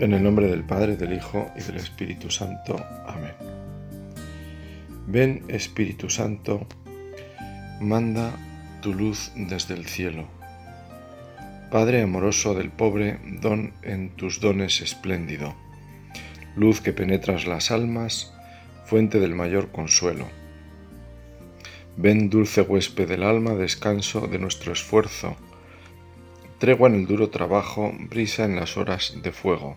En el nombre del Padre, del Hijo y del Espíritu Santo. Amén. Ven Espíritu Santo, manda tu luz desde el cielo. Padre amoroso del pobre, don en tus dones espléndido. Luz que penetras las almas, fuente del mayor consuelo. Ven dulce huésped del alma, descanso de nuestro esfuerzo. Tregua en el duro trabajo, brisa en las horas de fuego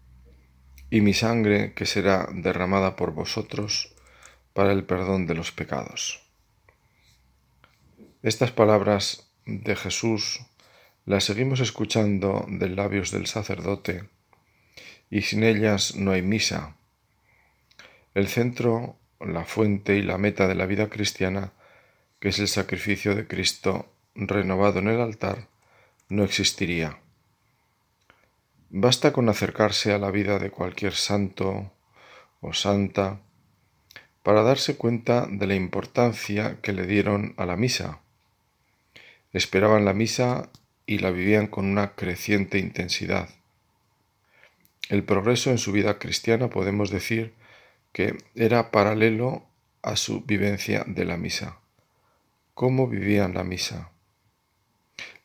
y mi sangre que será derramada por vosotros para el perdón de los pecados. Estas palabras de Jesús las seguimos escuchando de labios del sacerdote y sin ellas no hay misa. El centro, la fuente y la meta de la vida cristiana, que es el sacrificio de Cristo renovado en el altar, no existiría. Basta con acercarse a la vida de cualquier santo o santa para darse cuenta de la importancia que le dieron a la misa. Esperaban la misa y la vivían con una creciente intensidad. El progreso en su vida cristiana podemos decir que era paralelo a su vivencia de la misa. ¿Cómo vivían la misa?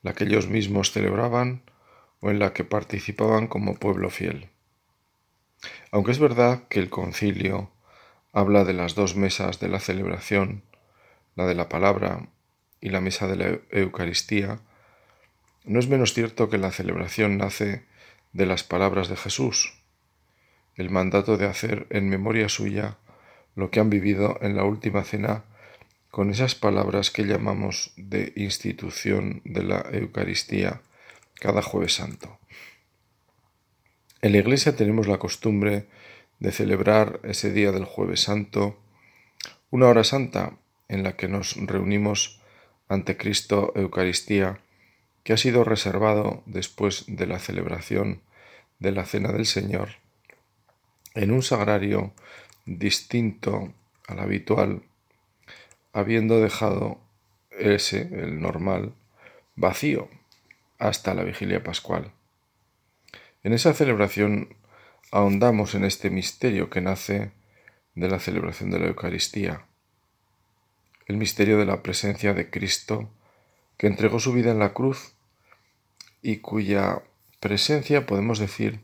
La que ellos mismos celebraban o en la que participaban como pueblo fiel. Aunque es verdad que el concilio habla de las dos mesas de la celebración, la de la palabra y la mesa de la Eucaristía, no es menos cierto que la celebración nace de las palabras de Jesús, el mandato de hacer en memoria suya lo que han vivido en la última cena con esas palabras que llamamos de institución de la Eucaristía cada jueves santo. En la iglesia tenemos la costumbre de celebrar ese día del jueves santo una hora santa en la que nos reunimos ante Cristo Eucaristía, que ha sido reservado después de la celebración de la Cena del Señor, en un sagrario distinto al habitual, habiendo dejado ese, el normal, vacío hasta la vigilia pascual. En esa celebración ahondamos en este misterio que nace de la celebración de la Eucaristía, el misterio de la presencia de Cristo que entregó su vida en la cruz y cuya presencia podemos decir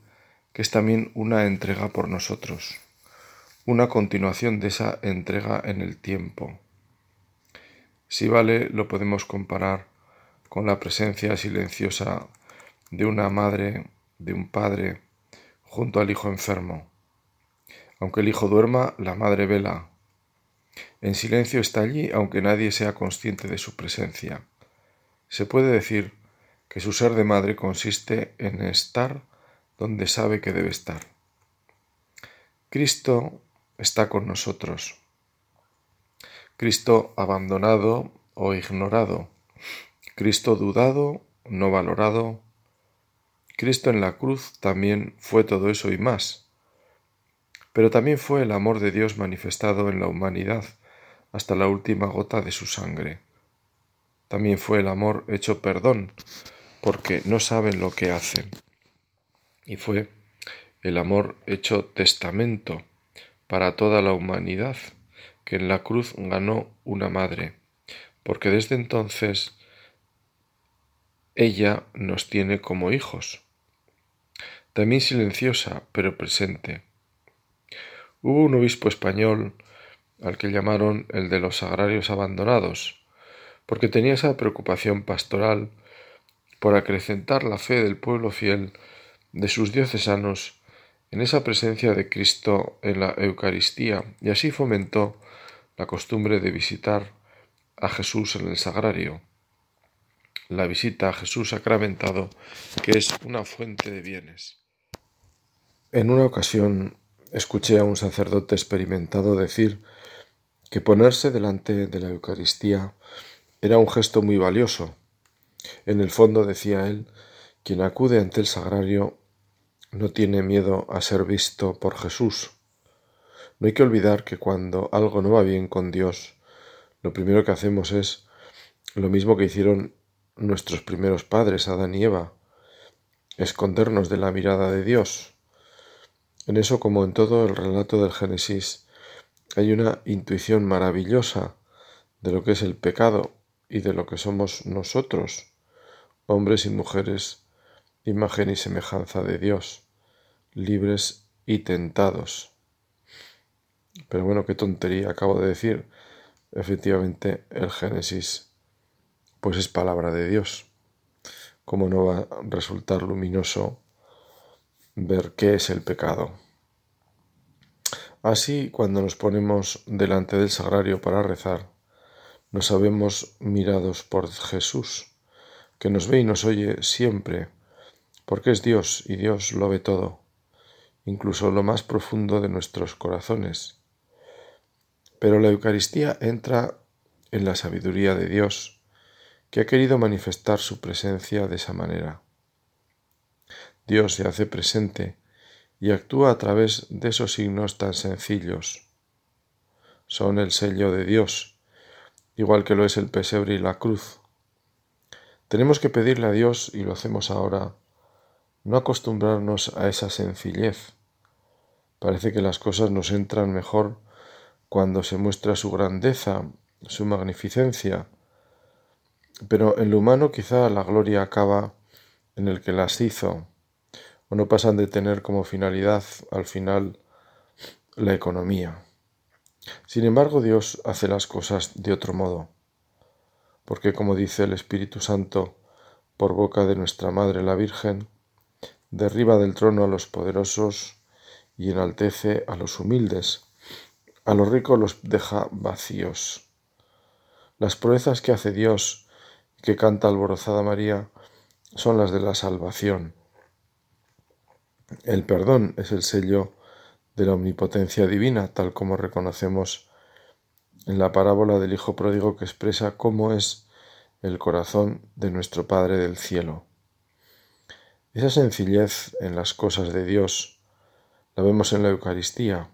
que es también una entrega por nosotros, una continuación de esa entrega en el tiempo. Si vale, lo podemos comparar con la presencia silenciosa de una madre, de un padre, junto al hijo enfermo. Aunque el hijo duerma, la madre vela. En silencio está allí, aunque nadie sea consciente de su presencia. Se puede decir que su ser de madre consiste en estar donde sabe que debe estar. Cristo está con nosotros. Cristo abandonado o ignorado, Cristo dudado, no valorado. Cristo en la cruz también fue todo eso y más. Pero también fue el amor de Dios manifestado en la humanidad hasta la última gota de su sangre. También fue el amor hecho perdón, porque no saben lo que hacen. Y fue el amor hecho testamento para toda la humanidad, que en la cruz ganó una madre, porque desde entonces ella nos tiene como hijos. También silenciosa, pero presente. Hubo un obispo español al que llamaron el de los sagrarios abandonados, porque tenía esa preocupación pastoral por acrecentar la fe del pueblo fiel de sus diocesanos en esa presencia de Cristo en la Eucaristía y así fomentó la costumbre de visitar a Jesús en el sagrario. La visita a Jesús sacramentado, que es una fuente de bienes. En una ocasión escuché a un sacerdote experimentado decir que ponerse delante de la Eucaristía era un gesto muy valioso. En el fondo, decía él, quien acude ante el sagrario no tiene miedo a ser visto por Jesús. No hay que olvidar que cuando algo no va bien con Dios, lo primero que hacemos es lo mismo que hicieron nuestros primeros padres, Adán y Eva, escondernos de la mirada de Dios. En eso, como en todo el relato del Génesis, hay una intuición maravillosa de lo que es el pecado y de lo que somos nosotros, hombres y mujeres, imagen y semejanza de Dios, libres y tentados. Pero bueno, qué tontería acabo de decir. Efectivamente, el Génesis, pues es palabra de Dios. ¿Cómo no va a resultar luminoso ver qué es el pecado? Así, cuando nos ponemos delante del sagrario para rezar, nos sabemos mirados por Jesús, que nos ve y nos oye siempre, porque es Dios y Dios lo ve todo, incluso lo más profundo de nuestros corazones. Pero la Eucaristía entra en la sabiduría de Dios, que ha querido manifestar su presencia de esa manera. Dios se hace presente y actúa a través de esos signos tan sencillos. Son el sello de Dios, igual que lo es el pesebre y la cruz. Tenemos que pedirle a Dios, y lo hacemos ahora, no acostumbrarnos a esa sencillez. Parece que las cosas nos entran mejor cuando se muestra su grandeza, su magnificencia, pero en lo humano quizá la gloria acaba en el que las hizo, o no pasan de tener como finalidad al final la economía. Sin embargo, Dios hace las cosas de otro modo, porque como dice el Espíritu Santo por boca de nuestra Madre la Virgen, derriba del trono a los poderosos y enaltece a los humildes, a los ricos los deja vacíos. Las proezas que hace Dios, que canta alborozada María, son las de la salvación el perdón es el sello de la omnipotencia divina, tal como reconocemos en la parábola del Hijo Pródigo que expresa cómo es el corazón de nuestro Padre del cielo. Esa sencillez en las cosas de Dios la vemos en la Eucaristía.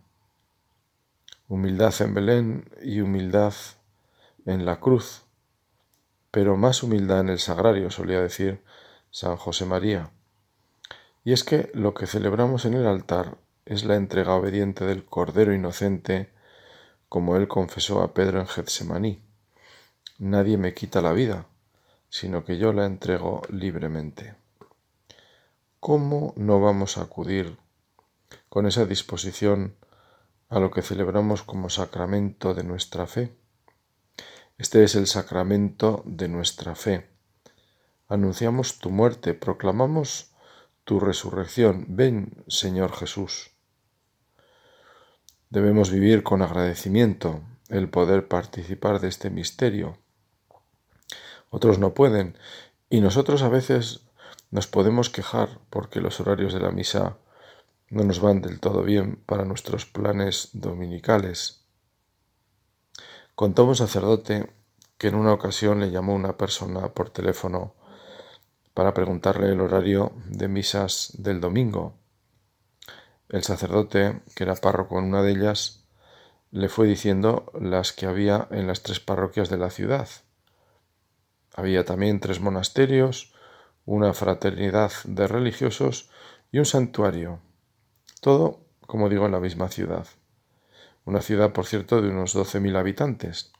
Humildad en Belén y humildad en la cruz, pero más humildad en el sagrario, solía decir San José María. Y es que lo que celebramos en el altar es la entrega obediente del Cordero Inocente, como él confesó a Pedro en Getsemaní. Nadie me quita la vida, sino que yo la entrego libremente. ¿Cómo no vamos a acudir con esa disposición a lo que celebramos como sacramento de nuestra fe? Este es el sacramento de nuestra fe. Anunciamos tu muerte, proclamamos tu resurrección. Ven, Señor Jesús. Debemos vivir con agradecimiento el poder participar de este misterio. Otros no pueden y nosotros a veces nos podemos quejar porque los horarios de la misa no nos van del todo bien para nuestros planes dominicales. Contó un sacerdote que en una ocasión le llamó una persona por teléfono para preguntarle el horario de misas del domingo. El sacerdote, que era párroco en una de ellas, le fue diciendo las que había en las tres parroquias de la ciudad. Había también tres monasterios, una fraternidad de religiosos y un santuario. Todo, como digo, en la misma ciudad. Una ciudad, por cierto, de unos 12.000 habitantes.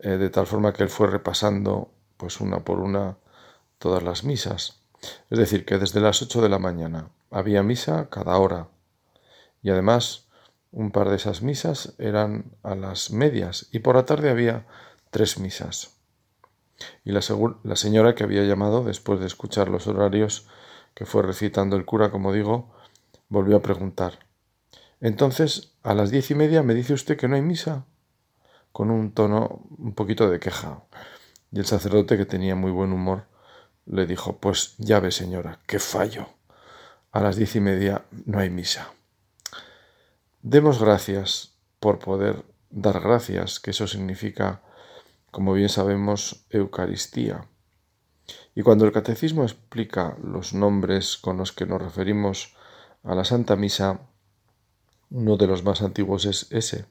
Eh, de tal forma que él fue repasando, pues una por una, todas las misas. Es decir, que desde las ocho de la mañana había misa cada hora. Y además un par de esas misas eran a las medias y por la tarde había tres misas. Y la, la señora que había llamado después de escuchar los horarios que fue recitando el cura, como digo, volvió a preguntar. Entonces, a las diez y media me dice usted que no hay misa, con un tono un poquito de queja. Y el sacerdote, que tenía muy buen humor, le dijo, pues ya ve señora, qué fallo. A las diez y media no hay misa. Demos gracias por poder dar gracias, que eso significa, como bien sabemos, Eucaristía. Y cuando el catecismo explica los nombres con los que nos referimos a la Santa Misa, uno de los más antiguos es ese.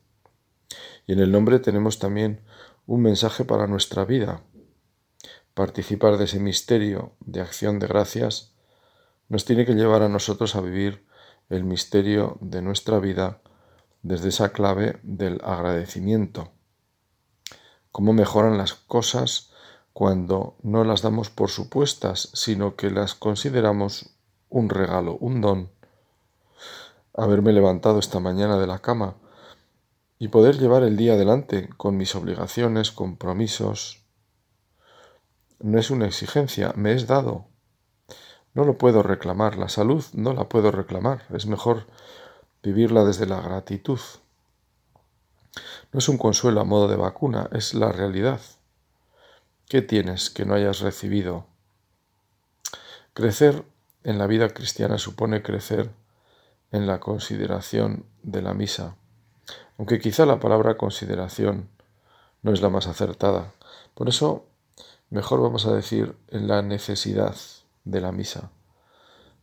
Y en el nombre tenemos también un mensaje para nuestra vida. Participar de ese misterio de acción de gracias nos tiene que llevar a nosotros a vivir el misterio de nuestra vida desde esa clave del agradecimiento. Cómo mejoran las cosas cuando no las damos por supuestas, sino que las consideramos un regalo, un don. Haberme levantado esta mañana de la cama y poder llevar el día adelante con mis obligaciones, compromisos, no es una exigencia, me es dado. No lo puedo reclamar, la salud no la puedo reclamar, es mejor vivirla desde la gratitud. No es un consuelo a modo de vacuna, es la realidad. ¿Qué tienes que no hayas recibido? Crecer en la vida cristiana supone crecer en la consideración de la misa, aunque quizá la palabra consideración no es la más acertada. Por eso, mejor vamos a decir en la necesidad de la misa,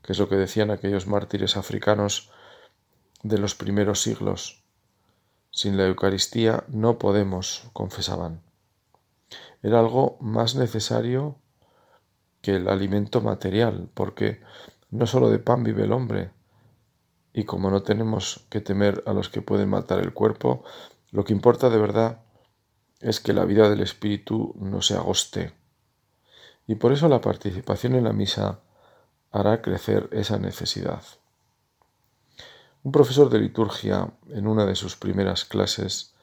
que es lo que decían aquellos mártires africanos de los primeros siglos. Sin la Eucaristía no podemos, confesaban. Era algo más necesario que el alimento material, porque no sólo de pan vive el hombre, y como no tenemos que temer a los que pueden matar el cuerpo, lo que importa de verdad es que la vida del espíritu no se agoste. Y por eso la participación en la misa hará crecer esa necesidad. Un profesor de liturgia, en una de sus primeras clases,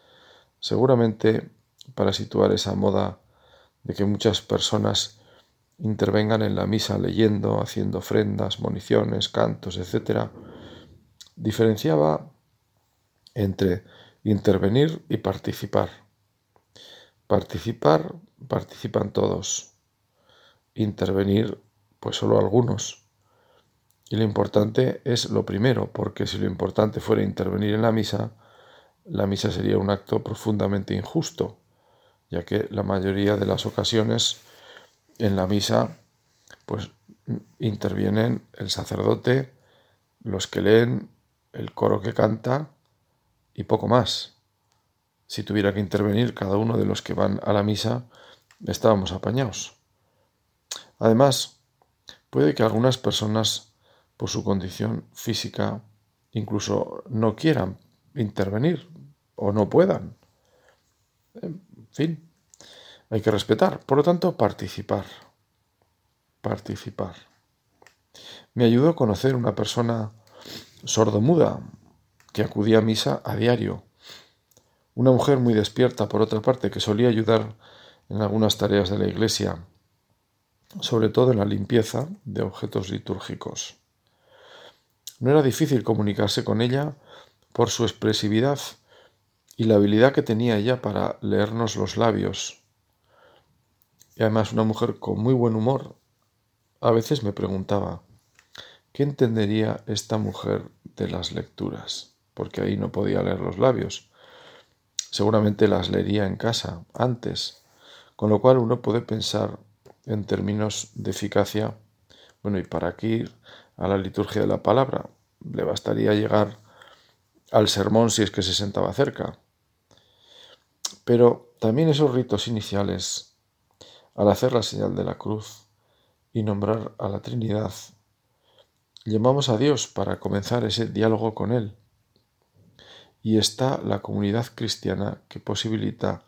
seguramente para situar esa moda de que muchas personas intervengan en la misa leyendo, haciendo ofrendas, municiones, cantos, etc., diferenciaba entre intervenir y participar. Participar, participan todos. Intervenir, pues solo algunos. Y lo importante es lo primero, porque si lo importante fuera intervenir en la misa, la misa sería un acto profundamente injusto, ya que la mayoría de las ocasiones en la misa pues intervienen el sacerdote, los que leen, el coro que canta y poco más. Si tuviera que intervenir cada uno de los que van a la misa, estábamos apañados. Además, puede que algunas personas por su condición física incluso no quieran intervenir o no puedan. En fin, hay que respetar. Por lo tanto, participar. Participar. Me ayudó a conocer una persona sordomuda que acudía a misa a diario. Una mujer muy despierta, por otra parte, que solía ayudar en algunas tareas de la iglesia, sobre todo en la limpieza de objetos litúrgicos. No era difícil comunicarse con ella por su expresividad y la habilidad que tenía ella para leernos los labios. Y además una mujer con muy buen humor. A veces me preguntaba, ¿qué entendería esta mujer de las lecturas? Porque ahí no podía leer los labios. Seguramente las leería en casa, antes, con lo cual uno puede pensar en términos de eficacia. Bueno, ¿y para qué a la liturgia de la palabra. Le bastaría llegar al sermón si es que se sentaba cerca. Pero también esos ritos iniciales, al hacer la señal de la cruz y nombrar a la Trinidad, llamamos a Dios para comenzar ese diálogo con Él. Y está la comunidad cristiana que posibilita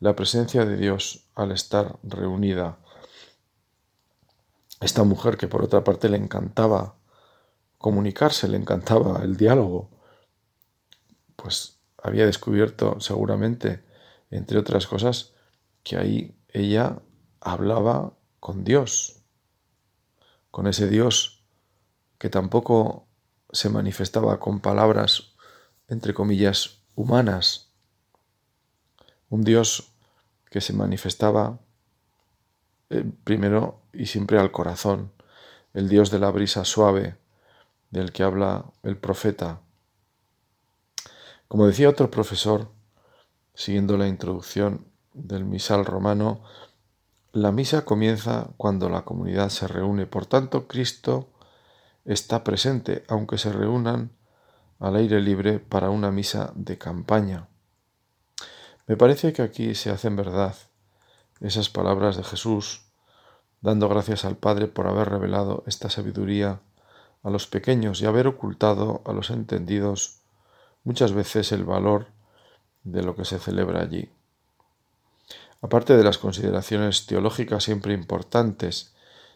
la presencia de Dios al estar reunida esta mujer que por otra parte le encantaba comunicarse, le encantaba el diálogo, pues había descubierto seguramente, entre otras cosas, que ahí ella hablaba con Dios, con ese Dios que tampoco se manifestaba con palabras, entre comillas, humanas, un Dios que se manifestaba eh, primero y siempre al corazón, el Dios de la brisa suave del que habla el profeta. Como decía otro profesor, siguiendo la introducción del misal romano, la misa comienza cuando la comunidad se reúne. Por tanto, Cristo está presente, aunque se reúnan al aire libre para una misa de campaña. Me parece que aquí se hacen verdad esas palabras de Jesús, dando gracias al Padre por haber revelado esta sabiduría a los pequeños y haber ocultado a los entendidos muchas veces el valor de lo que se celebra allí. Aparte de las consideraciones teológicas siempre importantes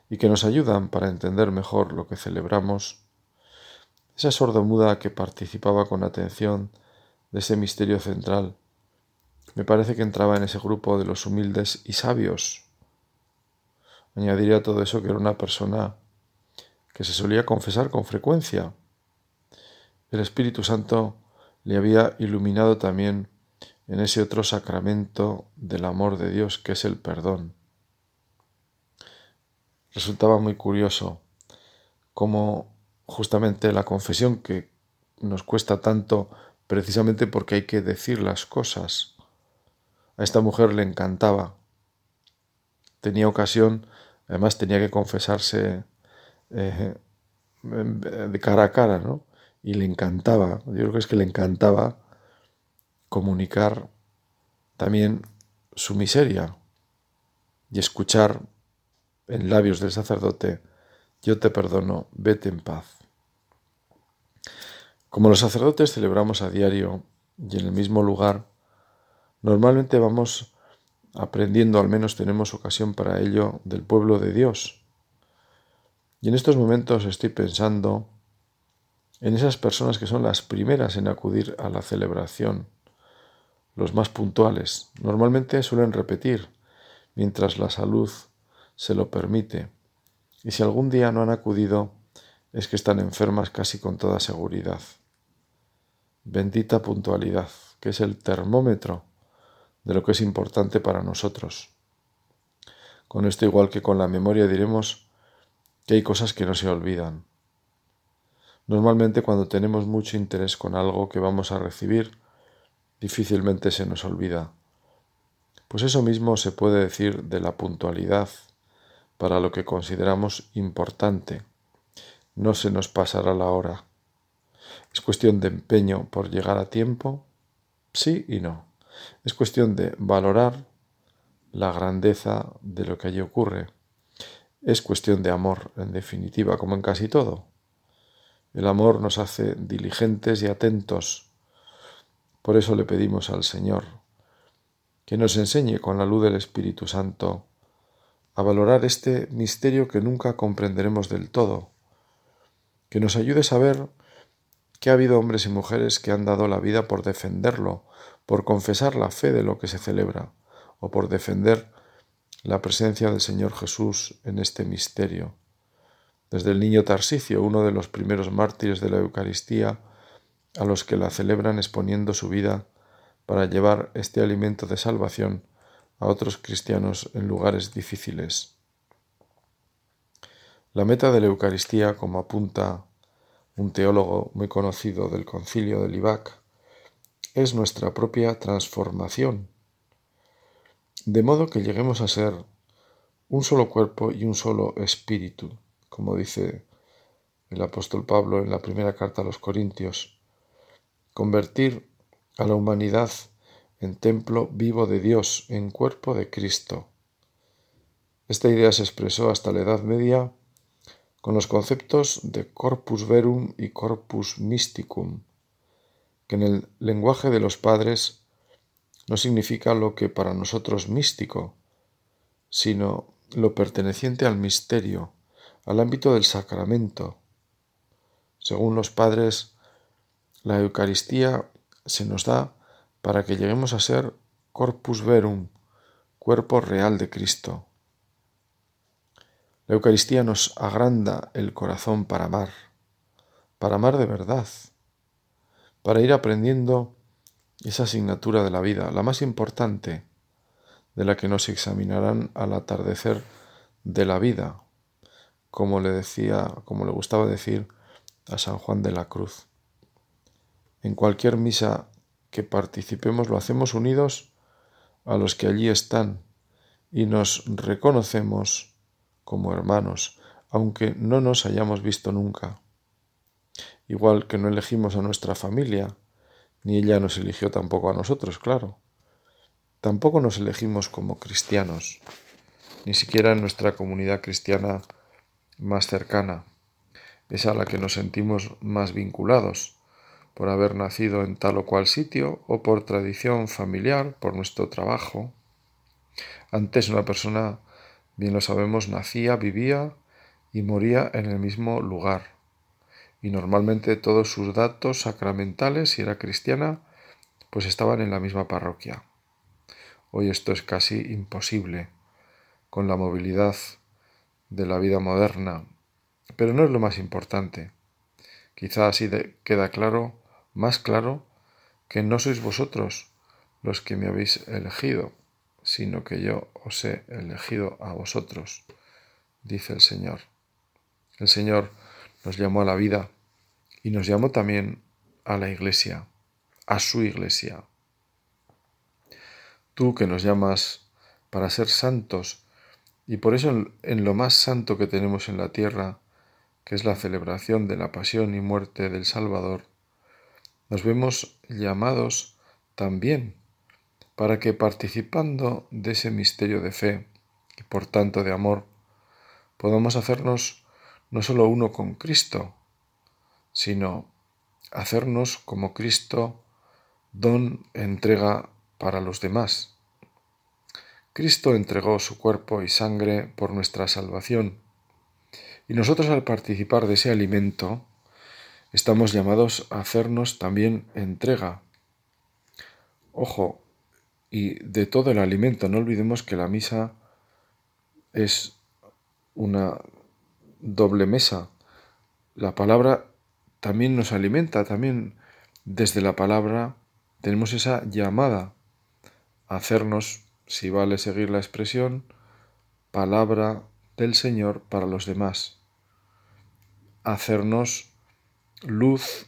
y que nos ayudan para entender mejor lo que celebramos, esa sordomuda que participaba con atención de ese misterio central, me parece que entraba en ese grupo de los humildes y sabios. Añadiría todo eso que era una persona que se solía confesar con frecuencia. El Espíritu Santo le había iluminado también en ese otro sacramento del amor de Dios que es el perdón. Resultaba muy curioso cómo justamente la confesión que nos cuesta tanto precisamente porque hay que decir las cosas. A esta mujer le encantaba. Tenía ocasión, además tenía que confesarse eh, de cara a cara, ¿no? Y le encantaba, yo creo que es que le encantaba comunicar también su miseria y escuchar en labios del sacerdote, yo te perdono, vete en paz. Como los sacerdotes celebramos a diario y en el mismo lugar, normalmente vamos aprendiendo, al menos tenemos ocasión para ello, del pueblo de Dios. Y en estos momentos estoy pensando en esas personas que son las primeras en acudir a la celebración los más puntuales. Normalmente suelen repetir, mientras la salud se lo permite. Y si algún día no han acudido, es que están enfermas casi con toda seguridad. Bendita puntualidad, que es el termómetro de lo que es importante para nosotros. Con esto, igual que con la memoria, diremos que hay cosas que no se olvidan. Normalmente cuando tenemos mucho interés con algo que vamos a recibir, difícilmente se nos olvida. Pues eso mismo se puede decir de la puntualidad para lo que consideramos importante. No se nos pasará la hora. Es cuestión de empeño por llegar a tiempo, sí y no. Es cuestión de valorar la grandeza de lo que allí ocurre. Es cuestión de amor, en definitiva, como en casi todo. El amor nos hace diligentes y atentos por eso le pedimos al Señor que nos enseñe con la luz del Espíritu Santo a valorar este misterio que nunca comprenderemos del todo, que nos ayude a saber que ha habido hombres y mujeres que han dado la vida por defenderlo, por confesar la fe de lo que se celebra, o por defender la presencia del Señor Jesús en este misterio. Desde el niño Tarsicio, uno de los primeros mártires de la Eucaristía, a los que la celebran exponiendo su vida para llevar este alimento de salvación a otros cristianos en lugares difíciles. La meta de la Eucaristía, como apunta un teólogo muy conocido del concilio de Libac, es nuestra propia transformación, de modo que lleguemos a ser un solo cuerpo y un solo espíritu, como dice el apóstol Pablo en la primera carta a los Corintios, convertir a la humanidad en templo vivo de Dios, en cuerpo de Cristo. Esta idea se expresó hasta la Edad Media con los conceptos de corpus verum y corpus mysticum, que en el lenguaje de los padres no significa lo que para nosotros místico, sino lo perteneciente al misterio, al ámbito del sacramento. Según los padres, la Eucaristía se nos da para que lleguemos a ser corpus verum, cuerpo real de Cristo. La Eucaristía nos agranda el corazón para amar, para amar de verdad, para ir aprendiendo esa asignatura de la vida, la más importante, de la que nos examinarán al atardecer de la vida, como le decía, como le gustaba decir a San Juan de la Cruz. En cualquier misa que participemos lo hacemos unidos a los que allí están y nos reconocemos como hermanos, aunque no nos hayamos visto nunca. Igual que no elegimos a nuestra familia, ni ella nos eligió tampoco a nosotros, claro. Tampoco nos elegimos como cristianos, ni siquiera en nuestra comunidad cristiana más cercana, es a la que nos sentimos más vinculados, por haber nacido en tal o cual sitio o por tradición familiar, por nuestro trabajo. Antes una persona, bien lo sabemos, nacía, vivía y moría en el mismo lugar. Y normalmente todos sus datos sacramentales, si era cristiana, pues estaban en la misma parroquia. Hoy esto es casi imposible con la movilidad de la vida moderna, pero no es lo más importante. Quizá así queda claro más claro que no sois vosotros los que me habéis elegido, sino que yo os he elegido a vosotros, dice el Señor. El Señor nos llamó a la vida y nos llamó también a la iglesia, a su iglesia. Tú que nos llamas para ser santos, y por eso en lo más santo que tenemos en la tierra, que es la celebración de la pasión y muerte del Salvador, nos vemos llamados también para que participando de ese misterio de fe y por tanto de amor, podamos hacernos no solo uno con Cristo, sino hacernos como Cristo don entrega para los demás. Cristo entregó su cuerpo y sangre por nuestra salvación, y nosotros al participar de ese alimento, estamos llamados a hacernos también entrega. Ojo, y de todo el alimento, no olvidemos que la misa es una doble mesa. La palabra también nos alimenta, también desde la palabra tenemos esa llamada a hacernos, si vale seguir la expresión, palabra del Señor para los demás, hacernos luz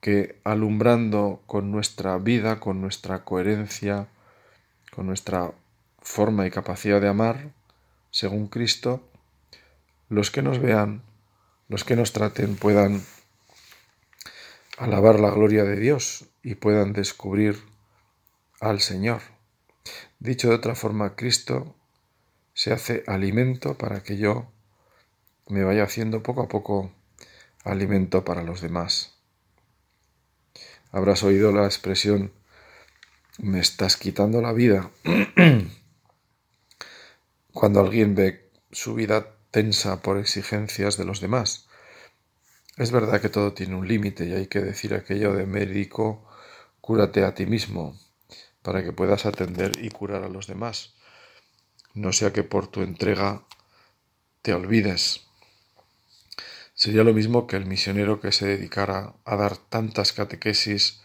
que alumbrando con nuestra vida, con nuestra coherencia, con nuestra forma y capacidad de amar, según Cristo, los que nos vean, los que nos traten puedan alabar la gloria de Dios y puedan descubrir al Señor. Dicho de otra forma, Cristo se hace alimento para que yo me vaya haciendo poco a poco alimento para los demás. Habrás oído la expresión me estás quitando la vida cuando alguien ve su vida tensa por exigencias de los demás. Es verdad que todo tiene un límite y hay que decir aquello de médico, cúrate a ti mismo para que puedas atender y curar a los demás. No sea que por tu entrega te olvides Sería lo mismo que el misionero que se dedicara a dar tantas catequesis,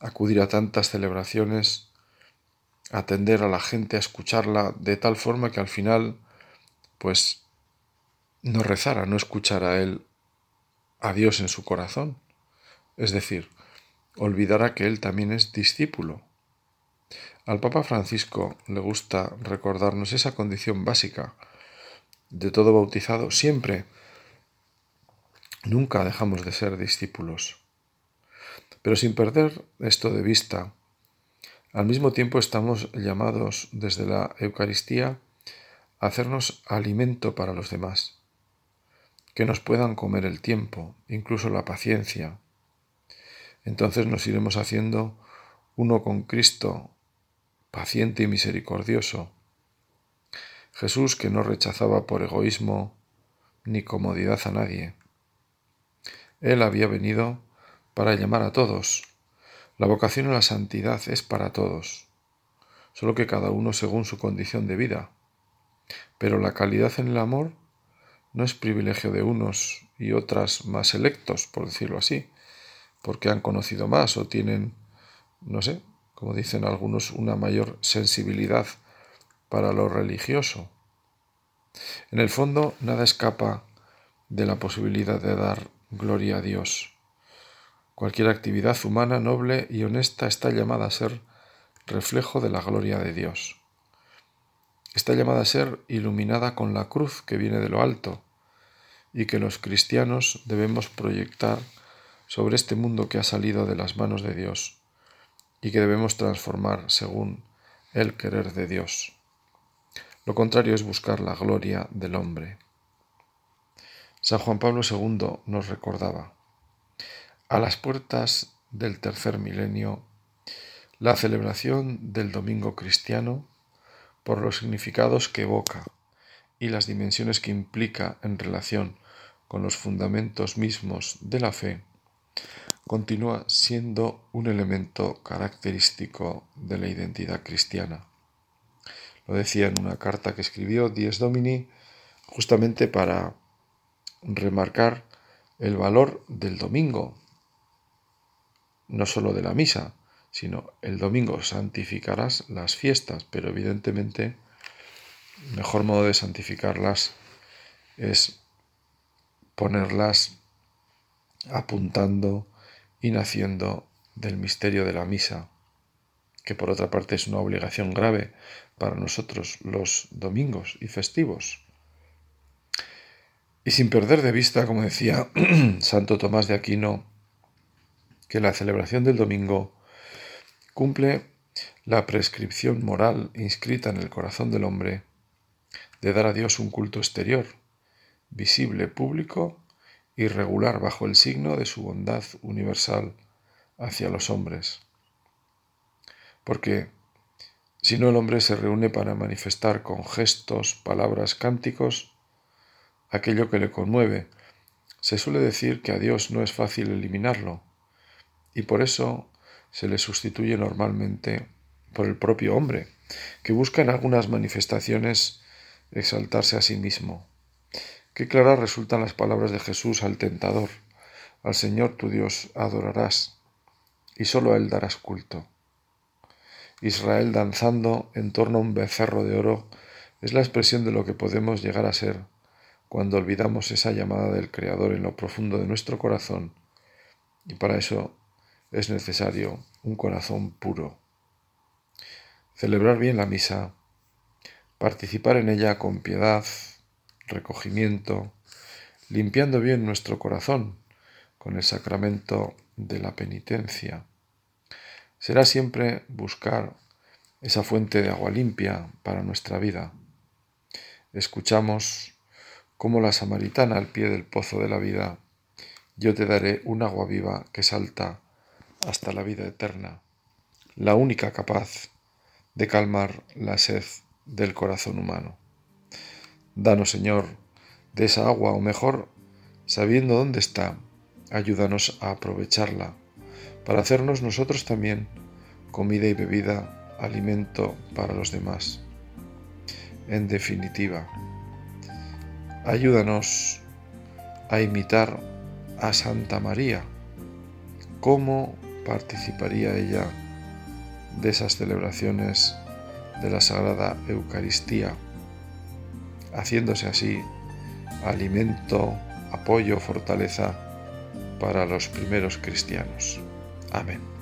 acudir a tantas celebraciones, atender a la gente, a escucharla de tal forma que al final, pues, no rezara, no escuchara a él a Dios en su corazón. Es decir, olvidara que él también es discípulo. Al Papa Francisco le gusta recordarnos esa condición básica de todo bautizado siempre Nunca dejamos de ser discípulos. Pero sin perder esto de vista, al mismo tiempo estamos llamados desde la Eucaristía a hacernos alimento para los demás, que nos puedan comer el tiempo, incluso la paciencia. Entonces nos iremos haciendo uno con Cristo, paciente y misericordioso. Jesús que no rechazaba por egoísmo ni comodidad a nadie, él había venido para llamar a todos, La vocación a la santidad es para todos, solo que cada uno según su condición de vida. Pero la calidad en el amor no es privilegio de unos y otras más selectos, por decirlo así, porque han conocido más o tienen, no sé, como dicen algunos, una mayor sensibilidad para lo religioso. En el fondo, nada escapa de la posibilidad de dar gloria a Dios. Cualquier actividad humana noble y honesta está llamada a ser reflejo de la gloria de Dios. Está llamada a ser iluminada con la cruz que viene de lo alto y que los cristianos debemos proyectar sobre este mundo que ha salido de las manos de Dios y que debemos transformar según el querer de Dios. Lo contrario es buscar la gloria del hombre. San Juan Pablo II nos recordaba, a las puertas del tercer milenio, la celebración del domingo cristiano, por los significados que evoca y las dimensiones que implica en relación con los fundamentos mismos de la fe, continúa siendo un elemento característico de la identidad cristiana. Lo decía en una carta que escribió Dies Domini justamente para remarcar el valor del domingo, no solo de la misa, sino el domingo santificarás las fiestas, pero evidentemente el mejor modo de santificarlas es ponerlas apuntando y naciendo del misterio de la misa, que por otra parte es una obligación grave para nosotros los domingos y festivos. Y sin perder de vista, como decía Santo Tomás de Aquino, que la celebración del domingo cumple la prescripción moral inscrita en el corazón del hombre de dar a Dios un culto exterior, visible, público y regular bajo el signo de su bondad universal hacia los hombres. Porque si no el hombre se reúne para manifestar con gestos, palabras, cánticos, aquello que le conmueve. Se suele decir que a Dios no es fácil eliminarlo, y por eso se le sustituye normalmente por el propio hombre, que busca en algunas manifestaciones exaltarse a sí mismo. Qué claras resultan las palabras de Jesús al tentador. Al Señor tu Dios adorarás, y sólo a Él darás culto. Israel danzando en torno a un becerro de oro es la expresión de lo que podemos llegar a ser cuando olvidamos esa llamada del Creador en lo profundo de nuestro corazón, y para eso es necesario un corazón puro. Celebrar bien la misa, participar en ella con piedad, recogimiento, limpiando bien nuestro corazón con el sacramento de la penitencia. Será siempre buscar esa fuente de agua limpia para nuestra vida. Escuchamos como la samaritana al pie del pozo de la vida, yo te daré un agua viva que salta hasta la vida eterna, la única capaz de calmar la sed del corazón humano. Danos, Señor, de esa agua, o mejor, sabiendo dónde está, ayúdanos a aprovecharla, para hacernos nosotros también comida y bebida, alimento para los demás. En definitiva, Ayúdanos a imitar a Santa María. ¿Cómo participaría ella de esas celebraciones de la Sagrada Eucaristía? Haciéndose así alimento, apoyo, fortaleza para los primeros cristianos. Amén.